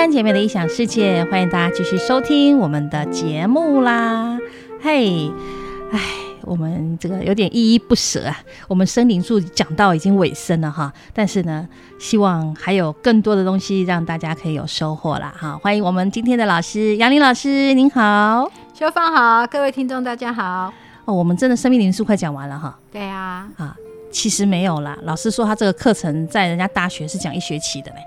后山姐妹的异想世界，欢迎大家继续收听我们的节目啦！嘿，哎，我们这个有点依依不舍啊。我们生灵数讲到已经尾声了哈，但是呢，希望还有更多的东西让大家可以有收获啦哈。欢迎我们今天的老师杨林老师，您好，秀芳好，各位听众大家好。哦，我们真的生命灵数快讲完了哈。对啊，啊，其实没有啦，老师说他这个课程在人家大学是讲一学期的嘞。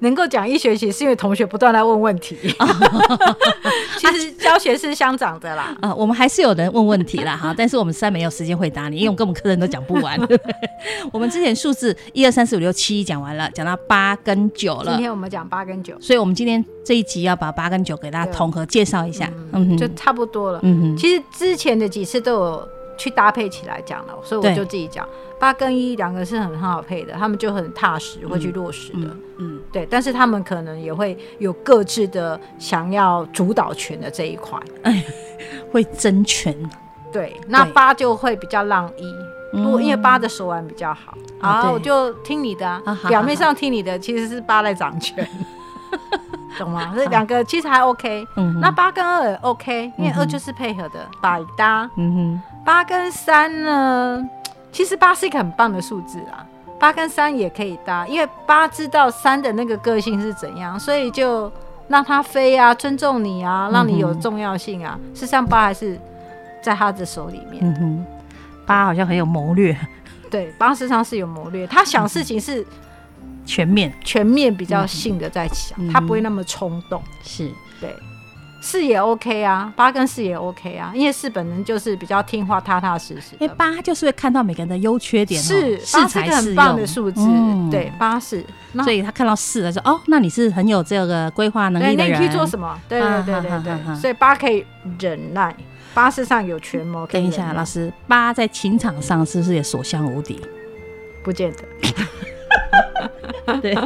能够讲一学期，是因为同学不断在问问题。其实教学是相长的啦。啊，我们还是有人问问题啦哈，但是我们实在没有时间回答你，因为我跟我们客人都讲不完。我们之前数字一二三四五六七讲完了，讲到八跟九了。今天我们讲八跟九，所以我们今天这一集要把八跟九给大家统合介绍一下，嗯，就差不多了。嗯哼，其实之前的几次都有去搭配起来讲了，所以我就自己讲。八跟一两个是很很好配的，他们就很踏实，会去落实的。嗯，嗯对。但是他们可能也会有各自的想要主导权的这一块，哎，会争权。对，那八就会比较让一，不过因为八的手腕比较好，好，我就听你的。表面上听你的，其实是八在掌权，懂吗？这两个其实还 OK。嗯。那八跟二也 OK，因为二就是配合的百搭。嗯哼。八跟三呢？其实八是一个很棒的数字啊，八跟三也可以搭，因为八知道三的那个个性是怎样，所以就让他飞啊，尊重你啊，让你有重要性啊。事实上，八还是在他的手里面。嗯哼，八好像很有谋略。对，八实际上是有谋略，他想事情是全面、全面比较性的在想，嗯、他不会那么冲动。是，对。四也 OK 啊，八跟四也 OK 啊，因为四本人就是比较听话、踏踏实实。因为八就是会看到每个人的优缺点，是八是个很棒的数字，对，八是，所以他看到四他说哦，那你是很有这个规划能力的人，那你可以做什么？对对对对对，所以八可以忍耐，八事上有权谋。等一下，老师，八在情场上是不是也所向无敌？不见得。对，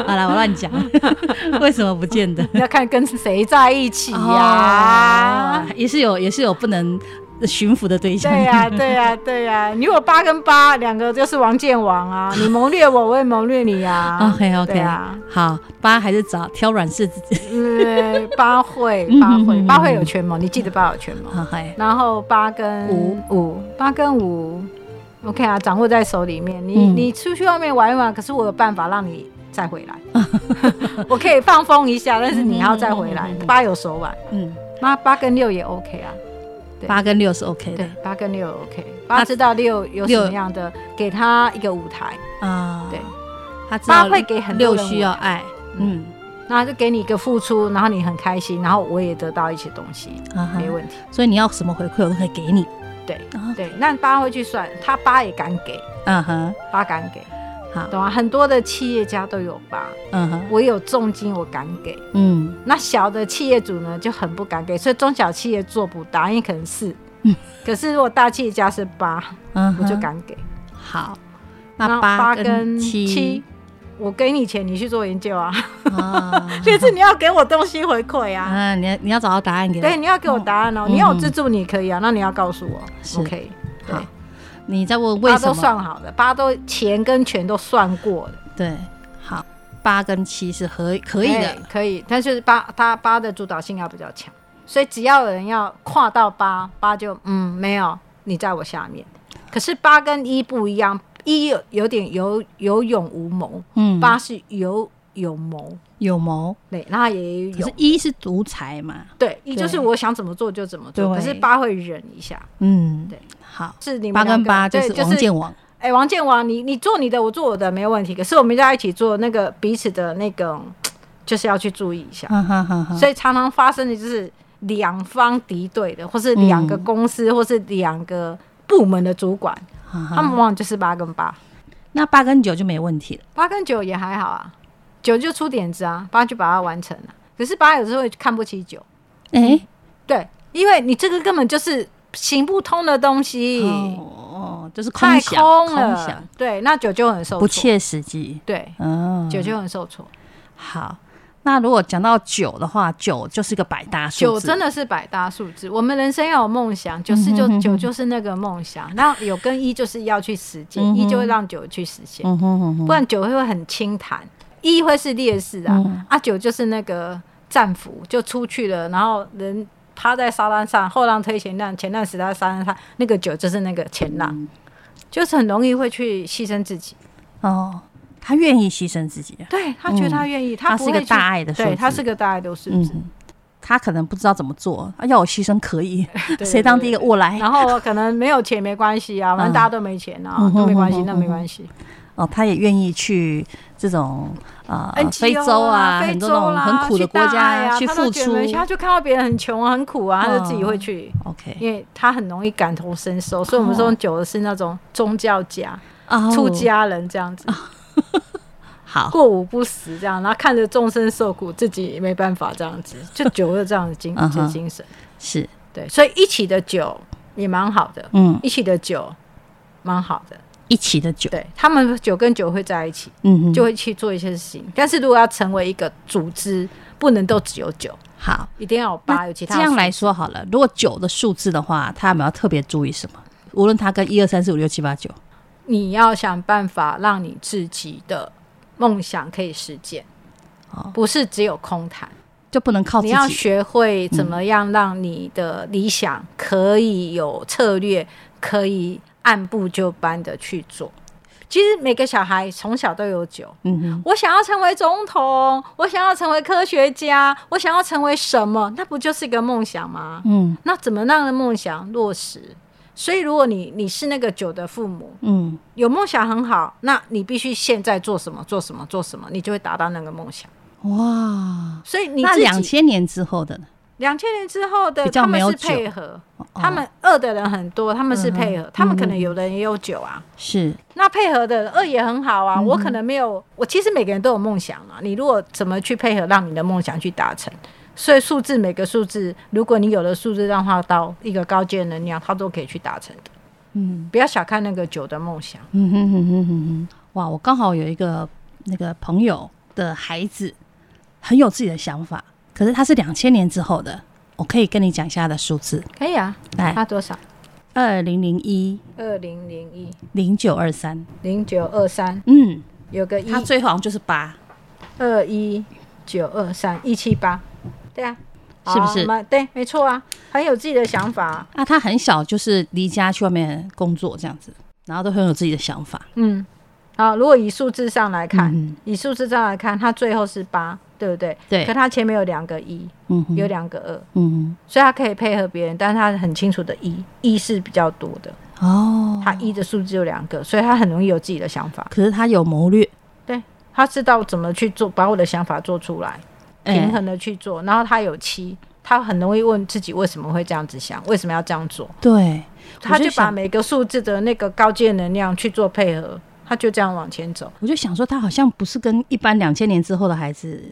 好了，我乱讲。为什么不见得？要看跟谁在一起呀，也是有，也是有不能驯服的对象。对呀，对呀，对呀。你有八跟八两个就是王建王啊，你谋略我，我也谋略你 呀。OK，OK 啊。好，八还是找挑软柿子。对，八会，八会，八会有权谋，你记得八有权谋。然后八跟五，五，八跟五。OK 啊，掌握在手里面。你你出去外面玩一玩，可是我有办法让你再回来。我可以放风一下，但是你要再回来。八有手腕，嗯，八八跟六也 OK 啊。八跟六是 OK 的，对，八跟六 OK。八知道六有什么样的，给他一个舞台啊。对，他八会给很。六需要爱，嗯，那就给你一个付出，然后你很开心，然后我也得到一些东西，没问题。所以你要什么回馈，我都可以给你。对对，那八会去算，他八也敢给，嗯哼，八敢给，好，懂吗？很多的企业家都有吧，嗯哼，我有重金，我敢给，嗯，那小的企业主呢就很不敢给，所以中小企业做不到，因为可能是，嗯可是如果大企业家是八，嗯，我就敢给，好，那八跟七。我给你钱，你去做研究啊！这次 你要给我东西回馈啊！嗯，你你要找到答案给我。对，你要给我答案哦。你要我资助你可以啊，那你要告诉我。OK，好。你再问为什么？八都算好的，八都钱跟权都算过的。对，好，八跟七是合可以的，可以。但是八他八的主导性要比较强，所以只要有人要跨到八，八就嗯没有你在我下面。可是八跟一不一样。一有有点有有勇无谋，嗯，八是有有谋有谋，对，那也有。可是一是独裁嘛，对，一就是我想怎么做就怎么做。可是八会忍一下，嗯，对，好，是你们八跟八就是王建王。哎，王建王，你你做你的，我做我的，没有问题。可是我们在一起做那个彼此的那个，就是要去注意一下。所以常常发生的就是两方敌对的，或是两个公司，或是两个部门的主管。他们往往就是八跟八，那八跟九就没问题了。八跟九也还好啊，九就出点子啊，八就把它完成了。可是八有时候会看不起九，哎、欸，对，因为你这个根本就是行不通的东西，哦，就是空，太空了，空想，对，那九就很受挫，不切实际，对，嗯，九就很受挫。好。那如果讲到九的话，九就是一个百搭数字。九真的是百搭数字。我们人生要有梦想，九是就九就是那个梦想。那有跟一就是要去实践，一就会让九去实现。不然九会会很轻谈。一会是烈士啊，嗯、啊九就是那个战俘就出去了，然后人趴在沙滩上，后浪推前浪，前浪死在沙滩上，那个九就是那个前浪，嗯、就是很容易会去牺牲自己。哦，他愿意牺牲自己，对他觉得他愿意，嗯、他是个大爱的，对他是个大爱的数字。嗯他可能不知道怎么做，要我牺牲可以，谁当第一个我来。然后可能没有钱没关系啊，反正大家都没钱啊，都没关系，那没关系。哦，他也愿意去这种呃非洲啊，很多那种很苦的国家呀去付出。他就看到别人很穷啊很苦啊，他就自己会去。OK，因为他很容易感同身受，所以我们说九的是那种宗教家、出家人这样子。好，过午不食这样，然后看着众生受苦，自己也没办法这样子，就酒有这样的精 这精神。是。对，所以一起的酒也蛮好的，嗯，一起的酒蛮好的，一起的酒，对他们酒跟酒会在一起，嗯，就会去做一些事情。但是如果要成为一个组织，不能都只有酒，好，一定要有八，有其他。这样来说好了，如果九的数字的话，他们要特别注意什么？无论他跟一二三四五六七八九，你要想办法让你自己的。梦想可以实践，不是只有空谈，就不能靠自己。你要学会怎么样让你的理想可以有策略，可以按部就班的去做。其实每个小孩从小都有酒，嗯哼，我想要成为总统，我想要成为科学家，我想要成为什么？那不就是一个梦想吗？嗯，那怎么让的梦想落实？所以，如果你你是那个酒的父母，嗯，有梦想很好，那你必须现在做什么，做什么，做什么，你就会达到那个梦想。哇！所以你那两千年之后的呢？两千年之后的他们是配合，他们二的人很多，他们是配合，他们可能有的人也有九啊。是，那配合的二也很好啊。我可能没有，我其实每个人都有梦想啊。你如果怎么去配合，让你的梦想去达成？所以数字每个数字，如果你有了数字让它到一个高阶能量，它都可以去达成的。嗯，不要小看那个九的梦想。嗯哼哼哼哼哼。哇，我刚好有一个那个朋友的孩子，很有自己的想法，可是他是两千年之后的，我可以跟你讲一下他的数字。可以啊，来，他多少？二零零一，二零零一，零九二三，零九二三。嗯，有个一，他最后好像就是八，二一九二三一七八。对啊，是不是？对，没错啊，很有自己的想法。那他很小就是离家去外面工作这样子，然后都很有自己的想法。嗯，好，如果以数字上来看，嗯、以数字上来看，他最后是八，对不对？对。可他前面有两个一，嗯，有两个二，嗯哼，所以他可以配合别人，但是他很清楚的一，一是比较多的哦。他一的数字有两个，所以他很容易有自己的想法。可是他有谋略，对，他知道怎么去做，把我的想法做出来。平衡的去做，然后他有七，他很容易问自己为什么会这样子想，为什么要这样做？对，他就把每个数字的那个高阶能量去做配合，他就这样往前走。我就想说，他好像不是跟一般两千年之后的孩子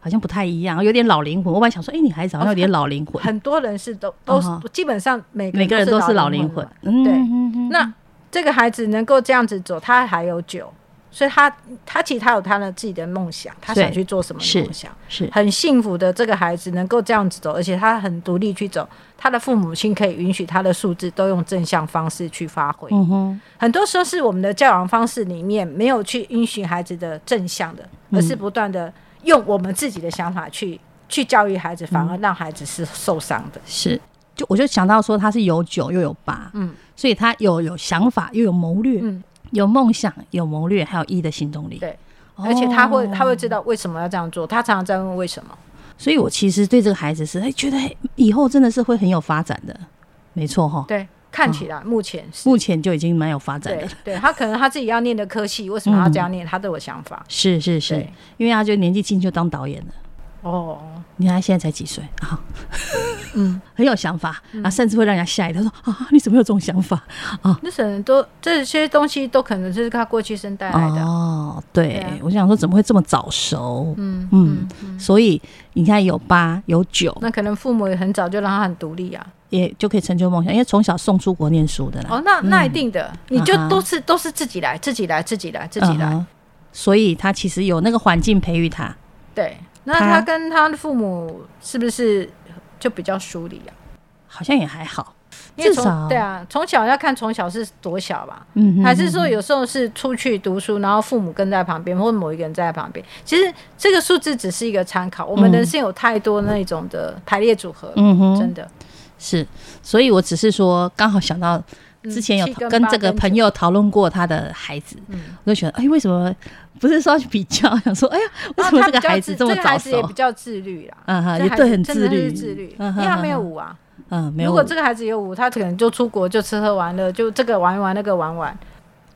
好像不太一样，有点老灵魂。我本来想说，哎，你孩子好像有点老灵魂。很多人是都都是基本上每每个人都是老灵魂。对，那这个孩子能够这样子走，他还有酒。所以他他其实他有他的自己的梦想，他想去做什么梦想，是很幸福的。这个孩子能够这样子走，而且他很独立去走。他的父母亲可以允许他的数字都用正向方式去发挥。嗯哼，很多时候是我们的教养方式里面没有去允许孩子的正向的，而是不断的用我们自己的想法去去教育孩子，反而让孩子是受伤的。是，就我就想到说他是有九又有八，嗯，所以他有有想法又有谋略，嗯。有梦想，有谋略，还有一的行动力。对，而且他会，他会知道为什么要这样做。他常常在问为什么。所以我其实对这个孩子是，哎，觉得以后真的是会很有发展的。没错哈。对，看起来目前是目前就已经蛮有发展的。对，他可能他自己要念的科系，为什么要这样念？他都有想法。是是是，因为他就年纪轻就当导演了。哦，你看他现在才几岁啊？嗯，很有想法啊，甚至会让人家吓一跳，说啊，你怎么有这种想法啊？那可能都这些东西都可能就是他过去生带来的哦。对，我想说怎么会这么早熟？嗯嗯，所以你看有八有九，那可能父母也很早就让他很独立啊，也就可以成就梦想，因为从小送出国念书的啦。哦，那那一定的，你就都是都是自己来，自己来，自己来，自己来，所以他其实有那个环境培育他。对。那他跟他的父母是不是就比较疏离啊？好像也还好，至少对啊，从小要看从小是多小吧，嗯，还是说有时候是出去读书，然后父母跟在旁边，或者某一个人在旁边。其实这个数字只是一个参考，我们人生有太多那种的排列组合，嗯哼，真的是。所以我只是说，刚好想到之前有跟这个朋友讨论过他的孩子，嗯，我就觉得，哎，为什么不是说去比较？想说，哎呀，为什么这个孩子这么早熟？这个孩子也比较自律啦，嗯哼，也对，很自律，自律，因为他没有舞啊。嗯，没有。如果这个孩子有舞，他可能就出国就吃喝玩乐，就这个玩一玩，那个玩玩。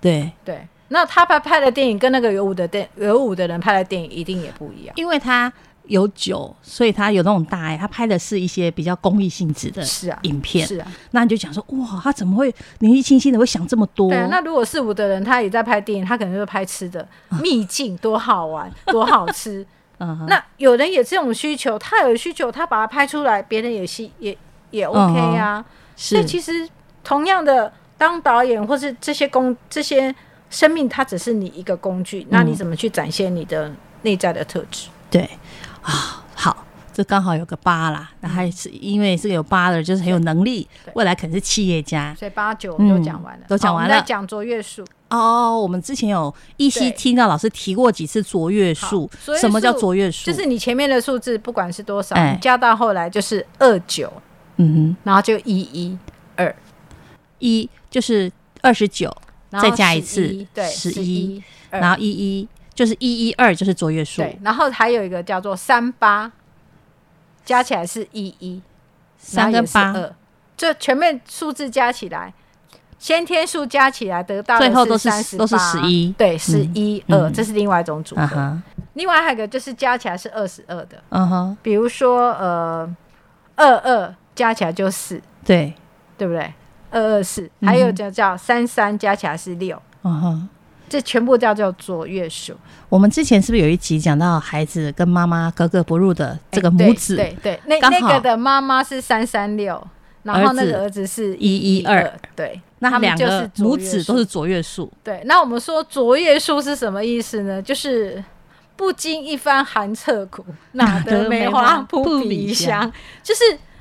对对，那他拍拍的电影跟那个有舞的电有舞的人拍的电影一定也不一样，因为他有酒，所以他有那种大爱，他拍的是一些比较公益性质的，是啊，影片是啊。那你就讲说，哇，他怎么会年纪轻轻的会想这么多？对，那如果是五的人，他也在拍电影，他可能就是拍吃的 秘境，多好玩，多好吃。嗯，那有人也这种需求，他有需求，他把它拍出来，别人也是也。也 OK 啊，所以其实同样的，当导演或是这些工这些生命，它只是你一个工具，那你怎么去展现你的内在的特质？对啊，好，这刚好有个八啦，那还是因为这个有八的，就是很有能力，未来可能是企业家。所以八九都讲完了，都讲完了。讲卓越数哦，我们之前有依稀听到老师提过几次卓越数，什么叫卓越数？就是你前面的数字不管是多少，你加到后来就是二九。嗯哼，然后就一一二一就是二十九，再加一次，对，十一，然后一一就是一一二就是卓越数，对，然后还有一个叫做三八，加起来是一一，三跟八。二，这全面数字加起来，先天数加起来得到最后都是都是十一，对，十一二，这是另外一种组合。另外还有一个就是加起来是二十二的，嗯哼，比如说呃二二。加起来就四，对，对不对？二二四，还有就叫三三，加起来是六，嗯哼，这全部叫做卓越数。我们之前是不是有一集讲到孩子跟妈妈格格不入的这个母子？对对，那那个的妈妈是三三六，然后那个儿子是一一二，对，那两个母子都是卓越数。对，那我们说卓越数是什么意思呢？就是不经一番寒彻骨，哪得梅花扑鼻香，就是。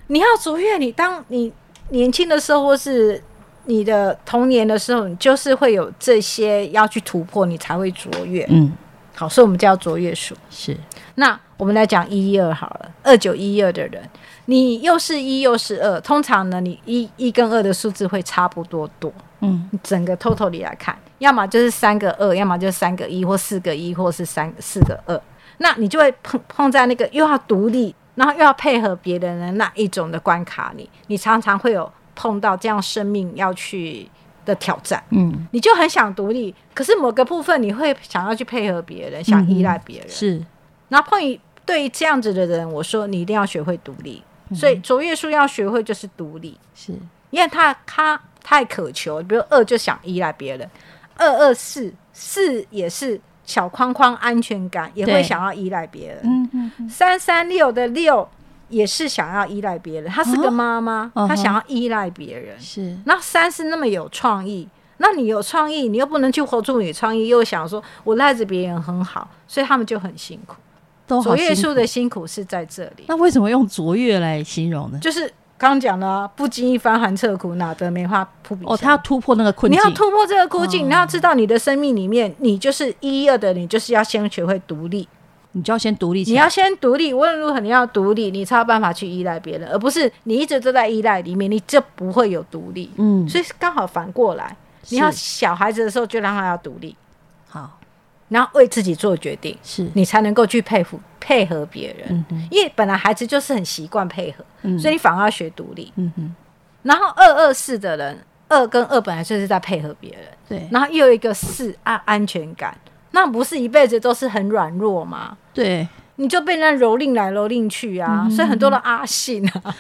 你要卓越，你当你年轻的时候，或是你的童年的时候，你就是会有这些要去突破，你才会卓越。嗯，好，所以我们叫卓越数。是，那我们来讲一一二好了，二九一二的人，你又是一又是二，通常呢，你一一跟二的数字会差不多多。嗯，整个 total 里来看，要么就是三个二，要么就是三个一，或四个一，或是三四个二，那你就会碰碰在那个又要独立。然后又要配合别人的那一种的关卡里，你你常常会有碰到这样生命要去的挑战，嗯，你就很想独立，可是某个部分你会想要去配合别人，想依赖别人，是。然后碰于对于这样子的人，我说你一定要学会独立，所以卓越数要学会就是独立，是。因为他他太渴求，比如二就想依赖别人，二二四四也是。小框框安全感也会想要依赖别人，嗯嗯嗯、三三六的六也是想要依赖别人，她是个妈妈，她、哦、想要依赖别人。是，那三是那么有创意，那你有创意，你又不能去活出你的创意，又想说我赖着别人很好，所以他们就很辛苦。卓越树的辛苦是在这里。那为什么用卓越来形容呢？就是。刚讲了，不经一番寒彻骨，哪得梅花扑鼻香？哦，他要突破那个困境，你要突破这个困境，哦、你要知道你的生命里面，你就是一一二的，你就是要先学会独立，你就要先独立起来，你要先独立，无论如何你要独立，你才有办法去依赖别人，而不是你一直都在依赖里面，你就不会有独立。嗯，所以刚好反过来，你要小孩子的时候就让他要独立，好，然后为自己做决定，是。你才能够去佩服。配合别人，嗯、哼。因为本来孩子就是很习惯配合，嗯、所以你反而要学独立。嗯、哼。然后二二四的人，二跟二本来就是在配合别人，对。然后又有一个四安安全感，那不是一辈子都是很软弱吗？对，你就被人家蹂躏来蹂躏去啊。嗯、所以很多的阿信啊，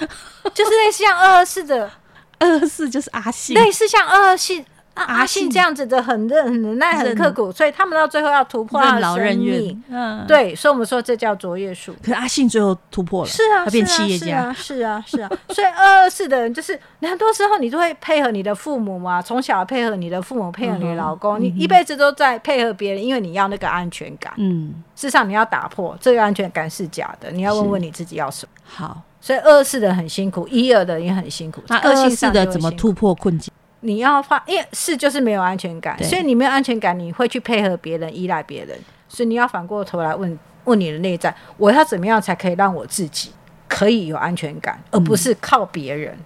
就是类似像二二四的，二二四就是阿信，类似像二二四啊，阿信这样子的很认很忍耐很刻苦，所以他们到最后要突破他的生命。嗯，对，所以我们说这叫卓越数。可是阿信最后突破了，是啊，他变企业家，是啊，是啊。所以二二四的人就是，很多时候你都会配合你的父母嘛，从小配合你的父母，配合你的老公，你一辈子都在配合别人，因为你要那个安全感。嗯，事实上你要打破这个安全感是假的，你要问问你自己要什么。好，所以二四的很辛苦，一二的也很辛苦。那二四的怎么突破困境？你要发，因为是就是没有安全感，所以你没有安全感，你会去配合别人，依赖别人，所以你要反过头来问问你的内在，我要怎么样才可以让我自己可以有安全感，而不是靠别人、嗯、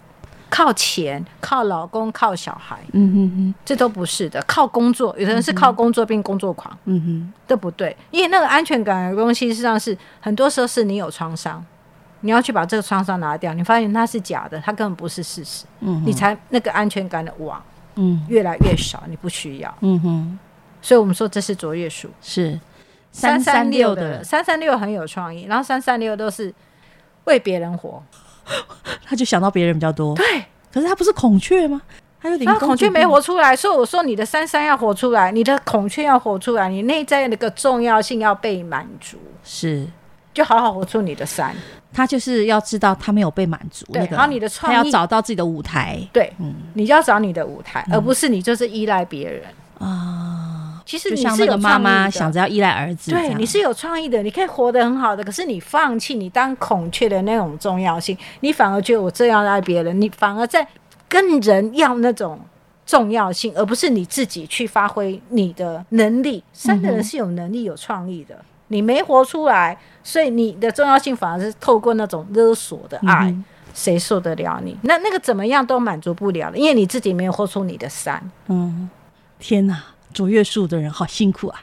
靠钱、靠老公、靠小孩，嗯哼哼，这都不是的。靠工作，有的人是靠工作变工作狂，嗯哼，都不对，因为那个安全感的东西，实际上是很多时候是你有创伤。你要去把这个创伤拿掉，你发现它是假的，它根本不是事实，嗯、你才那个安全感的网，嗯，越来越少，你不需要，嗯哼，所以我们说这是卓越数，是。三三六的三三六很有创意，然后三三六都是为别人活，他就想到别人比较多，对，可是他不是孔雀吗？他有点，他孔雀没活出来，所以我说你的三三要活出来，你的孔雀要活出来，你内在那个重要性要被满足，是，就好好活出你的山。他就是要知道他没有被满足，对，然后你的创意，他要找到自己的舞台，对，嗯，你就要找你的舞台，而不是你就是依赖别人啊。其实你是有妈妈想着要依赖儿子，对，你是有创意的，你可以活得很好的，可是你放弃你当孔雀的那种重要性，你反而觉得我这样爱别人，你反而在跟人要那种重要性，而不是你自己去发挥你的能力。三个人是有能力、有创意的。你没活出来，所以你的重要性反而是透过那种勒索的爱，谁、嗯、受得了你？那那个怎么样都满足不了的，因为你自己没有活出你的山。嗯，天哪，卓越数的人好辛苦啊！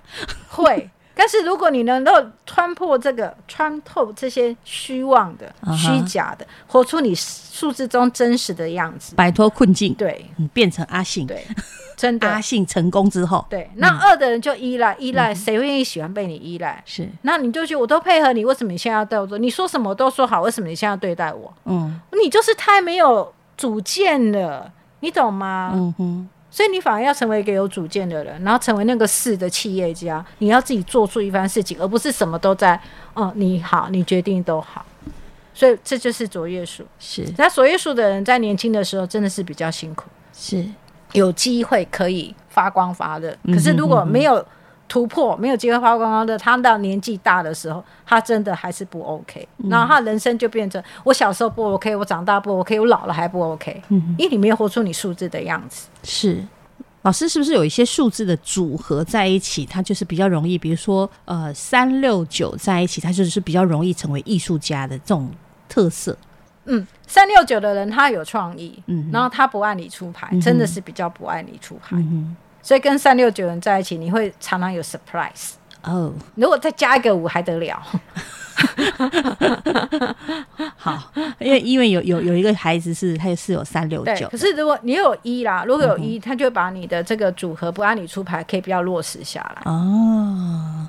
会，但是如果你能够穿破这个，穿透这些虚妄的、虚假的，活出你数字中真实的样子，摆脱困境，对，变成阿信，对。真的，阿信成功之后，对，那二的人就依赖，依赖谁会愿意喜欢被你依赖？是，那你就觉得我都配合你，为什么你现在要对我做？你说什么我都说好，为什么你现在要对待我？嗯，你就是太没有主见了，你懂吗？嗯哼，所以你反而要成为一个有主见的人，然后成为那个事的企业家，你要自己做出一番事情，而不是什么都在哦，你好，你决定都好。所以这就是卓越数，是。那卓越数的人在年轻的时候真的是比较辛苦，是。有机会可以发光发热，可是如果没有突破，没有机会发光发热，他到年纪大的时候，他真的还是不 OK。然后他人生就变成我小时候不 OK，我长大不 OK，我老了还不 OK。因为你没有活出你数字的样子。是，老师是不是有一些数字的组合在一起，它就是比较容易？比如说，呃，三六九在一起，它就是比较容易成为艺术家的这种特色。嗯，三六九的人他有创意，嗯，然后他不按理出牌，嗯、真的是比较不按理出牌，嗯、所以跟三六九人在一起，你会常常有 surprise 哦。如果再加一个五还得了？好，因为因为有有有一个孩子是他是有三六九，可是如果你有一啦，如果有一，他就把你的这个组合不按理出牌，可以比较落实下来。哦。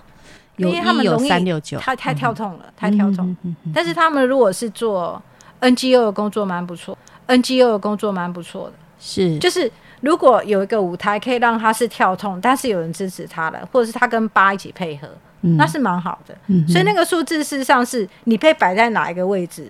因为他们容易三六九，太太跳痛了，太跳痛。但是他们如果是做 NGO 的工作蛮不错，NGO 的工作蛮不错的，是就是如果有一个舞台可以让他是跳痛，但是有人支持他了，或者是他跟八一起配合，嗯、那是蛮好的。嗯、所以那个数字事实上是你被摆在哪一个位置，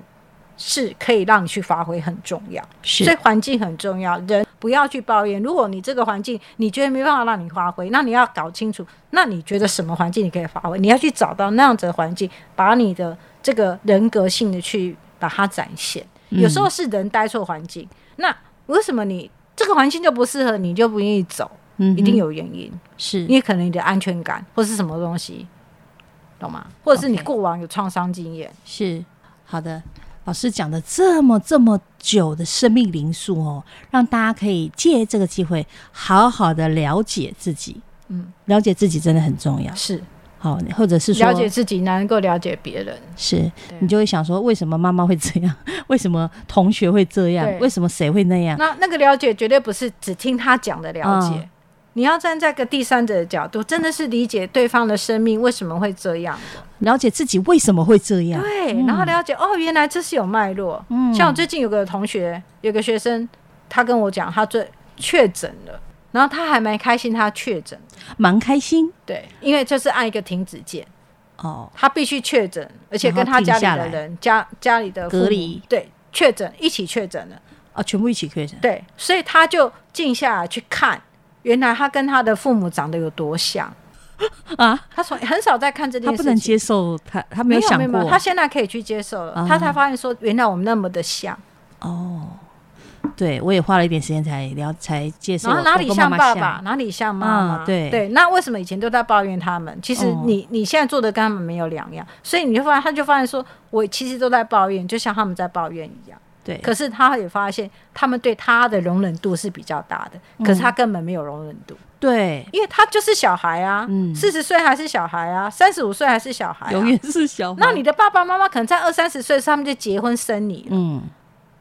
是可以让你去发挥很重要。是所以环境很重要，人不要去抱怨。如果你这个环境你觉得没办法让你发挥，那你要搞清楚，那你觉得什么环境你可以发挥？你要去找到那样子的环境，把你的这个人格性的去。把它展现，有时候是人待错环境。嗯、那为什么你这个环境就不适合你，就不愿意走？嗯、一定有原因，是因为可能你的安全感或是什么东西，懂吗？或者是你过往有创伤经验。是好的，老师讲的这么这么久的生命灵数哦，让大家可以借这个机会好好的了解自己。嗯，了解自己真的很重要。是。好，或者是说了解自己，能够了解别人，是你就会想说，为什么妈妈会这样？为什么同学会这样？为什么谁会那样？那那个了解绝对不是只听他讲的了解，嗯、你要站在个第三者的角度，真的是理解对方的生命为什么会这样，了解自己为什么会这样。对，嗯、然后了解哦，原来这是有脉络。嗯，像我最近有个同学，有个学生，他跟我讲，他最确诊了。然后他还蛮开心，他确诊，蛮开心。对，因为就是按一个停止键。哦，他必须确诊，而且跟他家里的人、家家里的隔离，对，确诊一起确诊了。哦，全部一起确诊。对，所以他就静下来去看，原来他跟他的父母长得有多像啊！他从很少在看这件事，他不能接受他，他没有想过，他现在可以去接受了，啊、他才发现说，原来我们那么的像哦。对，我也花了一点时间才聊，才介绍。然后哪里像爸爸，哪里像妈妈？对对，那为什么以前都在抱怨他们？其实你你现在做的跟他们没有两样，所以你就发现，他就发现说，我其实都在抱怨，就像他们在抱怨一样。对。可是他也发现，他们对他的容忍度是比较大的，可是他根本没有容忍度。对，因为他就是小孩啊，四十岁还是小孩啊，三十五岁还是小孩，永远是小孩。那你的爸爸妈妈可能在二三十岁他们就结婚生你。嗯。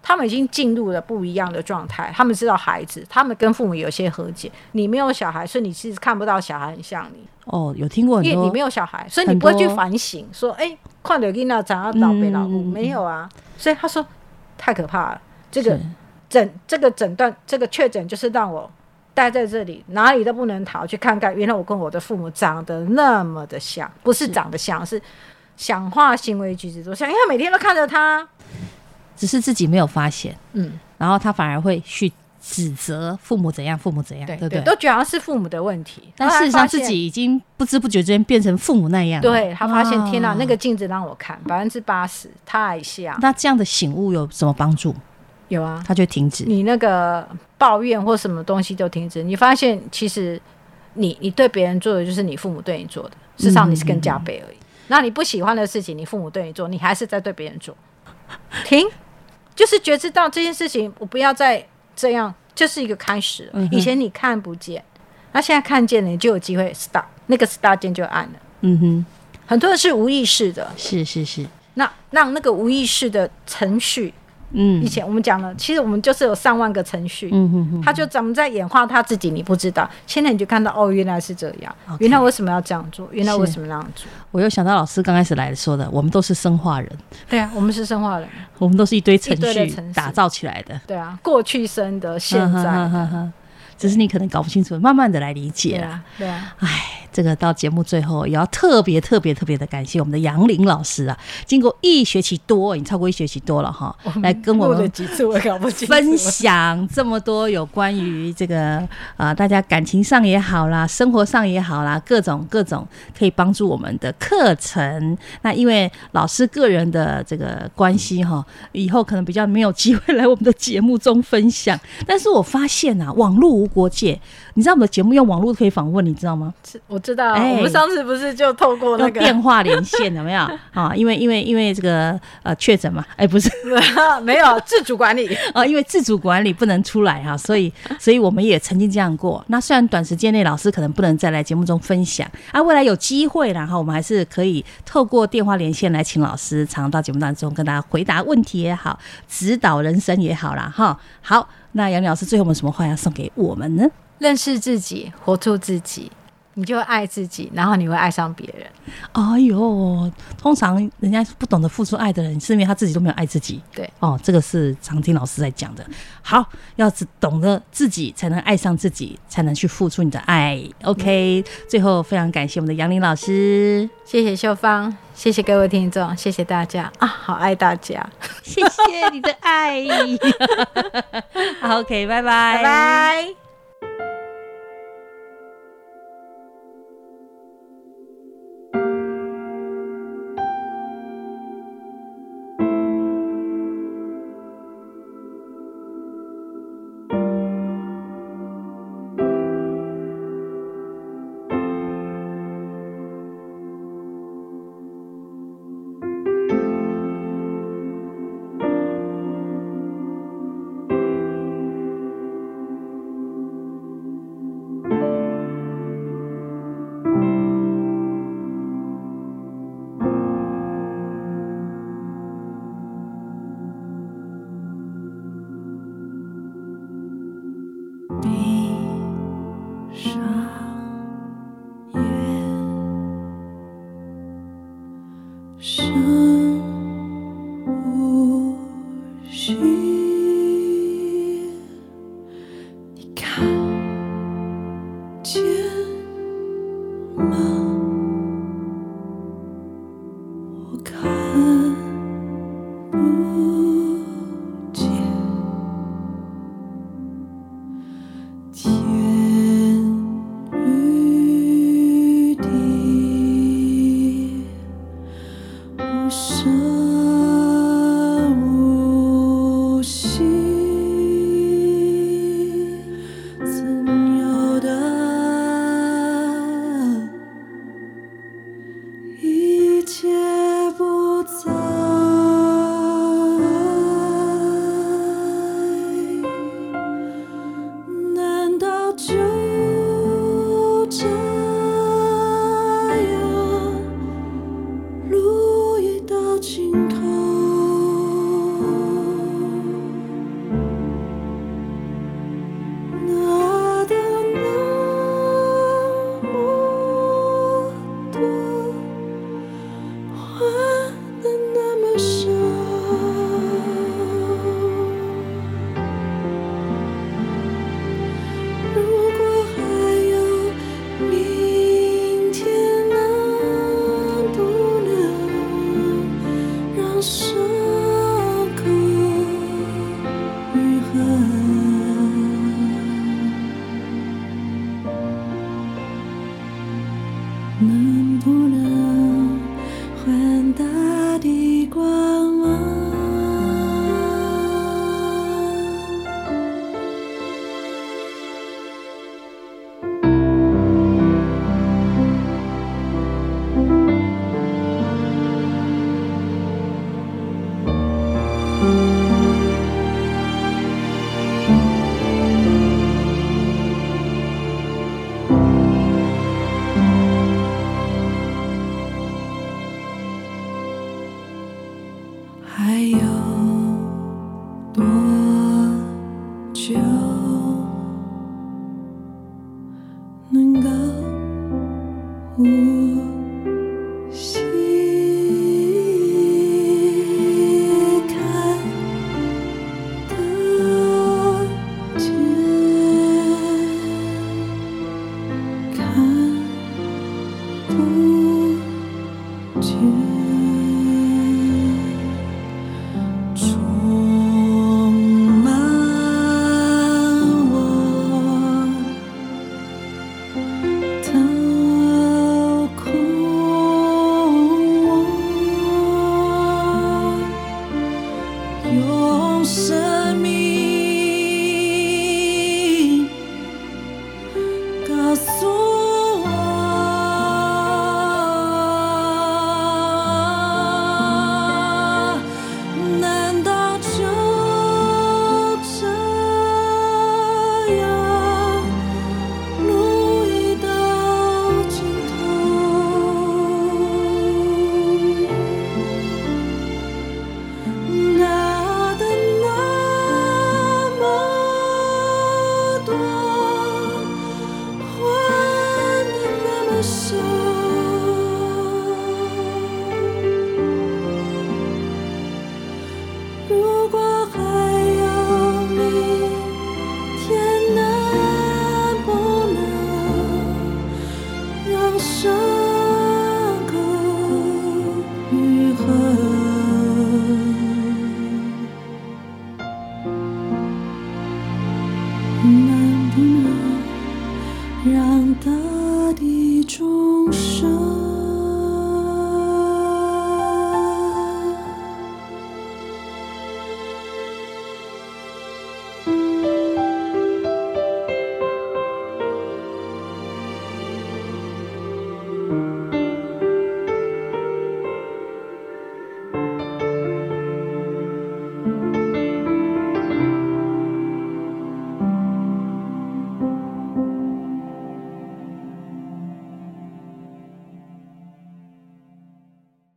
他们已经进入了不一样的状态，他们知道孩子，他们跟父母有些和解。你没有小孩，所以你其实看不到小孩很像你。哦，有听过，因为你没有小孩，所以你不会去反省，说，哎，快点给你长要老被老母没有啊？所以他说太可怕了。这个诊这个诊断这个确诊就是让我待在这里，哪里都不能逃，去看看原来我跟我的父母长得那么的像，不是长得像，是想话行为举止都像，因为他每天都看着他。只是自己没有发现，嗯，然后他反而会去指责父母怎样，父母怎样，对不对？都觉得是父母的问题，但事实上自己已经不知不觉之间变成父母那样。对，他发现，天哪，那个镜子让我看百分之八十太像。那这样的醒悟有什么帮助？有啊，他就停止。你那个抱怨或什么东西都停止。你发现其实你你对别人做的就是你父母对你做的，事实上你是更加倍而已。那你不喜欢的事情，你父母对你做，你还是在对别人做。停。就是觉知到这件事情，我不要再这样，就是一个开始。嗯、以前你看不见，那现在看见了，你就有机会 stop，那个 start 键就按了。嗯哼，很多人是无意识的，是是是。那让那个无意识的程序。嗯，以前我们讲了，其实我们就是有上万个程序，嗯嗯嗯，他就怎么在演化他自己，你不知道。现在你就看到，哦，原来是这样，Okay. 原来为什么要这样做？原来为什么那样做？我又想到老师刚开始来说的，我们都是生化人。对啊，我们是生化人，我们都是一堆程序打造起来的。对啊，过去生的，现在的，只是你可能搞不清楚，慢慢的来理解啦。对啊，哎。这个到节目最后也要特别特别特别的感谢我们的杨林老师啊！经过一学期多，已经超过一学期多了哈，来跟我们分享这么多有关于这个啊、呃，大家感情上也好啦，生活上也好啦，各种各种可以帮助我们的课程。那因为老师个人的这个关系哈，以后可能比较没有机会来我们的节目中分享。但是我发现啊，网络无国界，你知道我们的节目用网络可以访问，你知道吗？我知道，欸、我们上次不是就透过那个电话连线有没有 啊？因为因为因为这个呃确诊嘛，哎、欸、不是，没有自主管理啊，因为自主管理不能出来哈，所以所以我们也曾经这样过。那虽然短时间内老师可能不能再来节目中分享，啊，未来有机会，然后我们还是可以透过电话连线来请老师常到节目当中跟大家回答问题也好，指导人生也好啦。哈。好，那杨老师最后有没有什么话要送给我们呢？认识自己，活出自己。你就会爱自己，然后你会爱上别人。哎呦，通常人家不懂得付出爱的人，是因为他自己都没有爱自己。对，哦，这个是常听老师在讲的。好，要只懂得自己，才能爱上自己，才能去付出你的爱。OK，、嗯、最后非常感谢我们的杨林老师，谢谢秀芳，谢谢各位听众，谢谢大家啊，好爱大家，谢谢你的爱。好 OK，拜拜，拜拜。